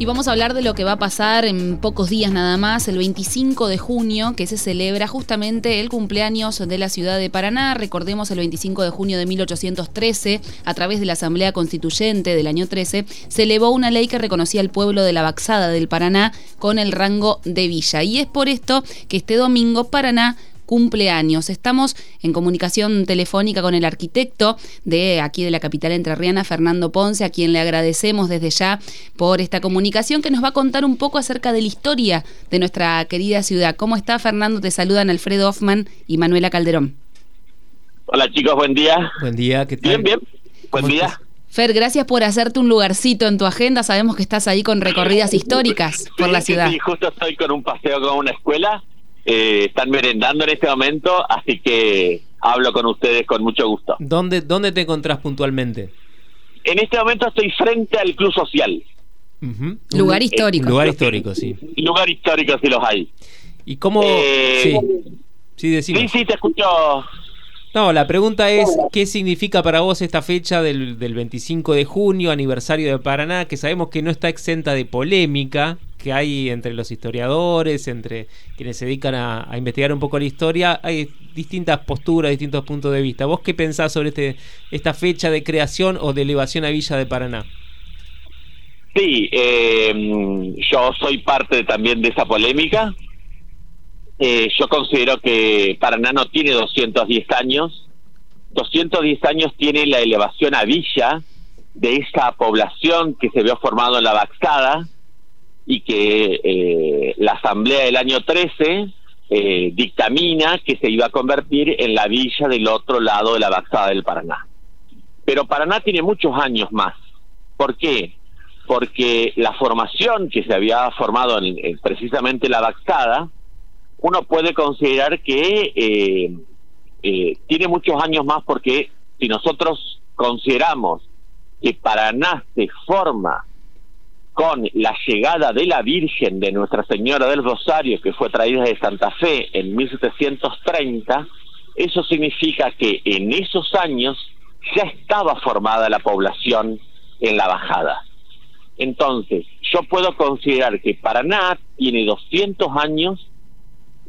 Y vamos a hablar de lo que va a pasar en pocos días nada más, el 25 de junio, que se celebra justamente el cumpleaños de la ciudad de Paraná. Recordemos el 25 de junio de 1813, a través de la Asamblea Constituyente del año 13, se elevó una ley que reconocía al pueblo de la Baxada del Paraná con el rango de villa. Y es por esto que este domingo Paraná cumpleaños. Estamos en comunicación telefónica con el arquitecto de aquí de la capital entrerriana, Fernando Ponce, a quien le agradecemos desde ya por esta comunicación que nos va a contar un poco acerca de la historia de nuestra querida ciudad. ¿Cómo está Fernando? Te saludan Alfredo Hoffman y Manuela Calderón. Hola chicos, buen día. Buen día, ¿qué tal? Bien, bien. Buen día. Fer, gracias por hacerte un lugarcito en tu agenda. Sabemos que estás ahí con recorridas históricas por la ciudad. Sí, justo estoy con un paseo con una escuela eh, están merendando en este momento, así que hablo con ustedes con mucho gusto. ¿Dónde, dónde te encontrás puntualmente? En este momento estoy frente al Club Social. Lugar histórico. lugar histórico, sí. Lugar histórico, si los hay. ¿Y cómo...? Eh, sí, sí, sí, sí, te escucho. No, la pregunta es, ¿qué significa para vos esta fecha del, del 25 de junio, aniversario de Paraná, que sabemos que no está exenta de polémica, que hay entre los historiadores, entre quienes se dedican a, investigar un poco la historia, hay distintas posturas, distintos puntos de vista. ¿Vos qué pensás sobre este, esta fecha de creación o de elevación a Villa de Paraná? Sí, eh, yo soy parte también de esa polémica. Eh, yo considero que Paraná no tiene 210 años. 210 años tiene la elevación a Villa de esa población que se vio formado en la Baxada, y que eh, la Asamblea del año 13 eh, dictamina que se iba a convertir en la villa del otro lado de la Baxada del Paraná. Pero Paraná tiene muchos años más. ¿Por qué? Porque la formación que se había formado en, precisamente la Baxada, uno puede considerar que eh, tiene muchos años más porque si nosotros consideramos que Paraná se forma con la llegada de la Virgen de Nuestra Señora del Rosario, que fue traída de Santa Fe en 1730, eso significa que en esos años ya estaba formada la población en la bajada. Entonces, yo puedo considerar que Paraná tiene 200 años,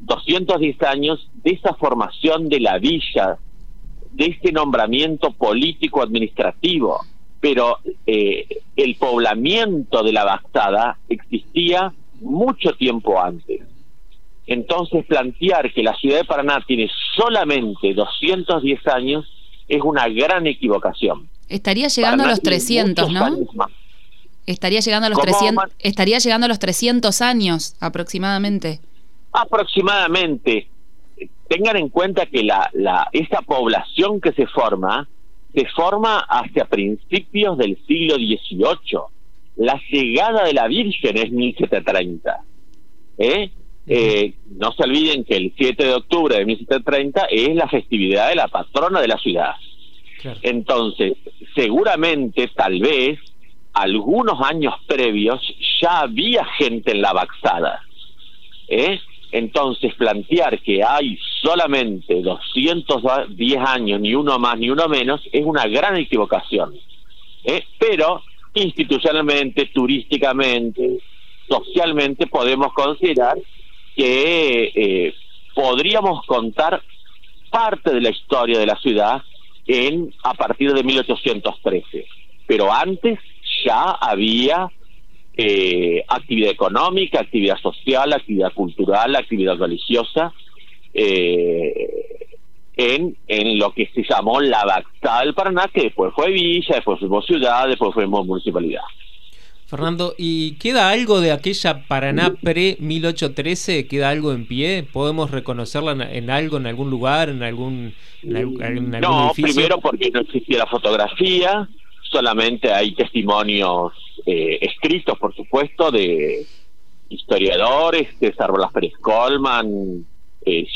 210 años de esa formación de la villa, de este nombramiento político-administrativo, pero eh, el poblamiento de la Bastada existía mucho tiempo antes. Entonces plantear que la ciudad de Paraná tiene solamente 210 años es una gran equivocación. Estaría llegando a los 300, ¿no? Estaría llegando a los 300, estaría llegando a los 300 años aproximadamente. Aproximadamente. Tengan en cuenta que la, la esa población que se forma se forma hacia principios del siglo XVIII. La llegada de la Virgen es 1730. ¿eh? Eh, no se olviden que el 7 de octubre de 1730 es la festividad de la patrona de la ciudad. Entonces, seguramente, tal vez, algunos años previos ya había gente en la Baxada. ¿eh? Entonces, plantear que hay solamente 210 años, ni uno más ni uno menos, es una gran equivocación. ¿eh? Pero institucionalmente, turísticamente, socialmente, podemos considerar que eh, podríamos contar parte de la historia de la ciudad en a partir de 1813. Pero antes ya había eh, actividad económica, actividad social, actividad cultural, actividad religiosa, eh, en, en lo que se llamó la Baxada del Paraná, que después fue villa, después fue ciudad, después fue municipalidad. Fernando, ¿y queda algo de aquella Paraná pre-1813? ¿Queda algo en pie? ¿Podemos reconocerla en, algo, en algún lugar, en algún, en no, primero porque no existía la fotografía, solamente hay testimonios eh, escritos, por supuesto, de historiadores, Blas Pérez Colman, eh,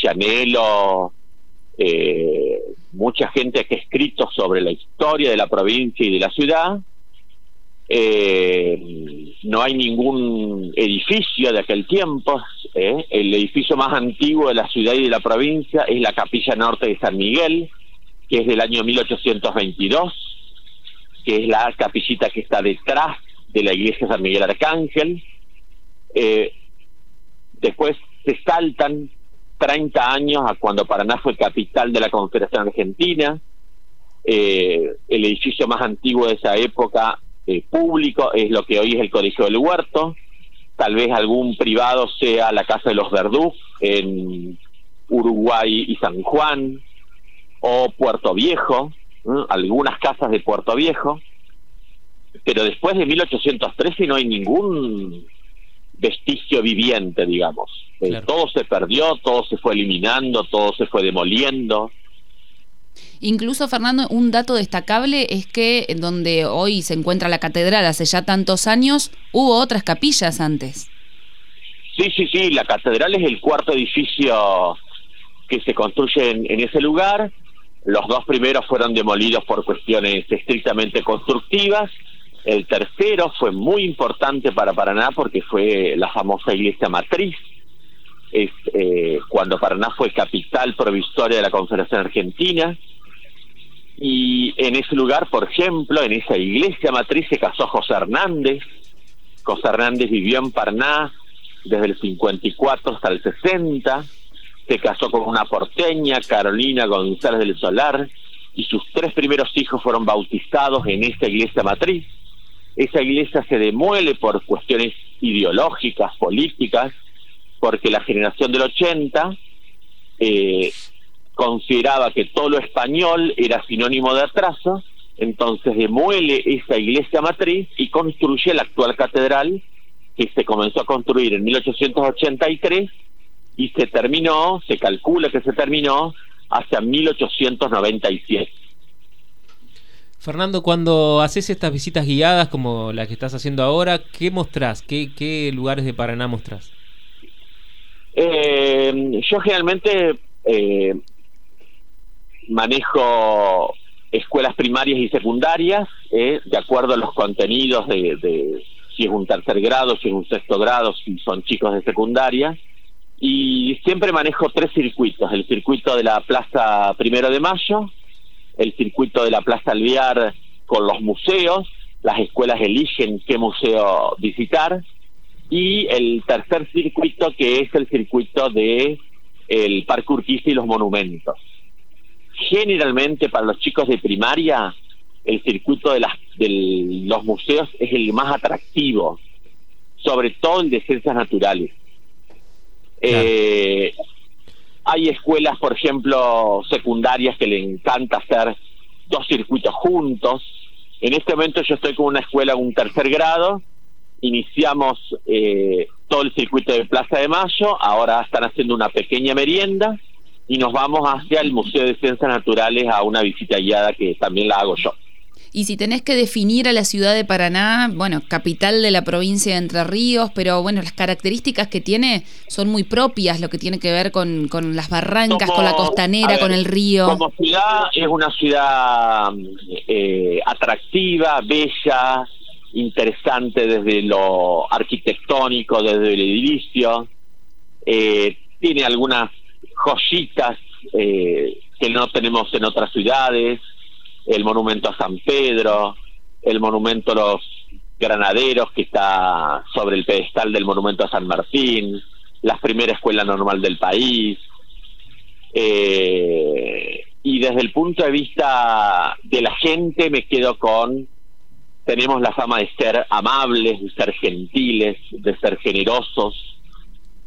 eh, mucha gente que ha escrito sobre la historia de la provincia y de la ciudad. Eh, no hay ningún edificio de aquel tiempo. El edificio más antiguo de la ciudad y de la provincia es la Capilla Norte de San Miguel, que es del año 1822 que es la capillita que está detrás de la iglesia San Miguel Arcángel. Eh, después se saltan 30 años a cuando Paraná fue capital de la Confederación Argentina. Eh, el edificio más antiguo de esa época eh, público es lo que hoy es el Colegio del Huerto. Tal vez algún privado sea la Casa de los Verdú en Uruguay y San Juan o Puerto Viejo, algunas casas de Puerto Viejo. Pero después de 1813 no hay ningún vestigio viviente, digamos. Eh, todo se perdió, todo se fue eliminando, todo se fue demoliendo. Incluso, Fernando, un dato destacable es que donde hoy se encuentra la catedral hace ya tantos años, hubo otras capillas antes. Sí, sí, sí, la catedral es el cuarto edificio que se construye en ese lugar. Los dos primeros fueron demolidos por cuestiones estrictamente constructivas el tercero fue muy importante para Paraná porque fue la famosa iglesia matriz. Es, eh, cuando Paraná fue capital provisoria de la Confederación Argentina. Y en ese lugar, por ejemplo, en esa iglesia matriz se casó José Hernández. José Hernández vivió en Paraná desde el 54 hasta el 60. Se casó con una porteña, Carolina González del Solar, y sus tres primeros hijos fueron bautizados en esa iglesia matriz esa iglesia se demuele por cuestiones ideológicas, políticas, porque la generación del 80 eh, consideraba que todo lo español era sinónimo de atraso, entonces demuele esa iglesia matriz y construye la actual catedral que se comenzó a construir en 1883 y se terminó, se calcula que se terminó hacia 1897. Fernando, cuando haces estas visitas guiadas como las que estás haciendo ahora, ¿qué mostrás? ¿Qué, lugares de Paraná mostrás? Eh, yo generalmente eh, manejo escuelas primarias y secundarias, eh, de acuerdo a los contenidos de, de, si es un tercer grado, si es un sexto grado, si son chicos de secundaria. Y siempre manejo tres circuitos, el circuito de la Plaza Primero de Mayo, el circuito de la Plaza Alvear con los museos, las escuelas eligen qué museo visitar y el tercer circuito que es el circuito de el Parque Urquiza y los monumentos. Generalmente para los chicos de primaria el circuito de, las, de los museos es el más atractivo, sobre todo el de ciencias naturales. Eh, hay escuelas, por ejemplo, secundarias que le encanta hacer dos circuitos juntos. En este momento yo estoy con una escuela, un tercer grado, iniciamos eh, todo el circuito de Plaza de Mayo, ahora están haciendo una pequeña merienda y nos vamos hacia el Museo de Ciencias Naturales a una visita guiada que también la hago yo. Y si tenés que definir a la ciudad de Paraná, bueno, capital de la provincia de Entre Ríos, pero bueno, las características que tiene son muy propias, lo que tiene que ver con, con las barrancas, con la costanera, con el río. Como ciudad es una ciudad eh, atractiva, bella, interesante desde lo arquitectónico, desde el edificio. Eh, tiene algunas joyitas eh, que no tenemos en otras ciudades el monumento a San Pedro, el monumento a los granaderos que está sobre el pedestal del monumento a San Martín, la primera escuela normal del país. Eh, y desde el punto de vista de la gente me quedo con, tenemos la fama de ser amables, de ser gentiles, de ser generosos.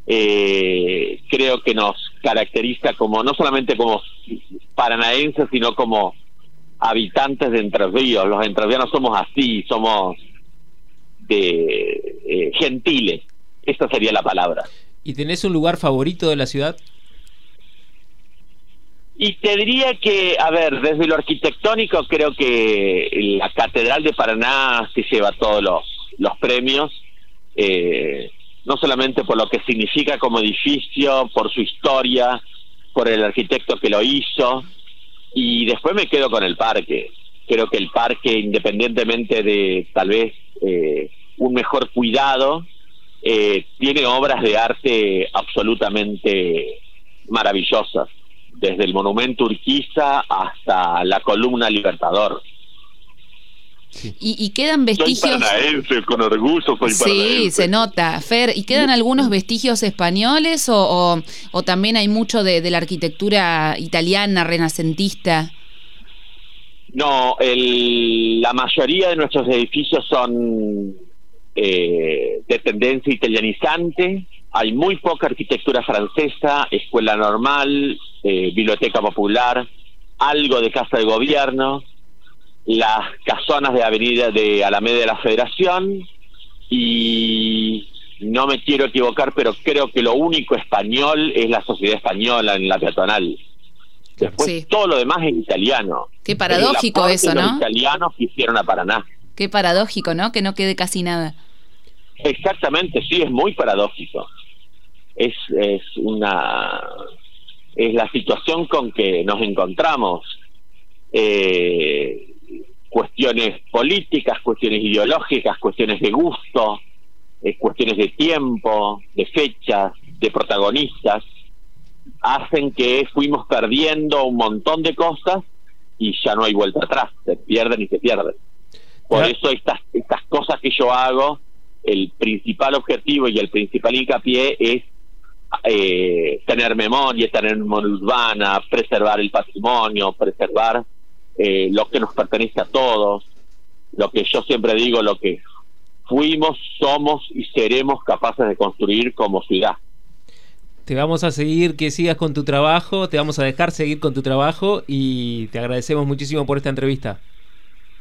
Eh, creo que nos caracteriza como, no solamente como paranaenses, sino como habitantes de Entre Ríos. Los entrerrianos somos así, somos de, eh, gentiles. Esa sería la palabra. ¿Y tenés un lugar favorito de la ciudad? Y te diría que, a ver, desde lo arquitectónico creo que la Catedral de Paraná se lleva todos los, los premios, eh, no solamente por lo que significa como edificio, por su historia, por el arquitecto que lo hizo, y después me quedo con el parque. Creo que el parque, independientemente de tal vez eh, un mejor cuidado, eh, tiene obras de arte absolutamente maravillosas, desde el monumento Urquiza hasta la columna Libertador. Y, quedan vestigios. Soy paranaense, con orgullo soy Sí, se nota. Fer, ¿y quedan algunos vestigios españoles o, o, también hay mucho de, de, la arquitectura italiana, renacentista? No, el, la mayoría de nuestros edificios son eh, de tendencia italianizante. Hay muy poca arquitectura francesa, escuela normal, eh, biblioteca popular, algo de casa de gobierno las casonas de Avenida de Alameda de la Federación y no me quiero equivocar, pero creo que lo único español es la sociedad española en la peatonal. Después todo lo demás es italiano. Qué paradójico eso, ¿no? Los italianos que hicieron a Paraná. Qué paradójico, ¿no? Que no quede casi nada. Exactamente, sí, es muy paradójico. Es, es una es la situación con que nos encontramos. Eh, cuestiones políticas, cuestiones ideológicas, cuestiones de gusto, eh, cuestiones de tiempo, de fechas, de protagonistas, hacen que fuimos perdiendo un montón de cosas y ya no hay vuelta atrás, se pierden y se pierden. Por eso estas, estas cosas que yo hago, el principal objetivo y el principal hincapié es eh, tener memoria, tener memoria urbana, preservar el patrimonio, preservar eh, lo que nos pertenece a todos, lo que yo siempre digo, lo que fuimos, somos y seremos capaces de construir como ciudad. Te vamos a seguir que sigas con tu trabajo, te vamos a dejar seguir con tu trabajo y te agradecemos muchísimo por esta entrevista.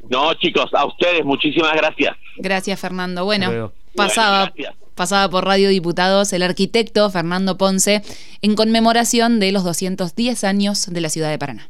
No, chicos, a ustedes muchísimas gracias. Gracias, Fernando. Bueno, pasaba, pasaba por Radio Diputados el arquitecto Fernando Ponce en conmemoración de los 210 años de la ciudad de Paraná.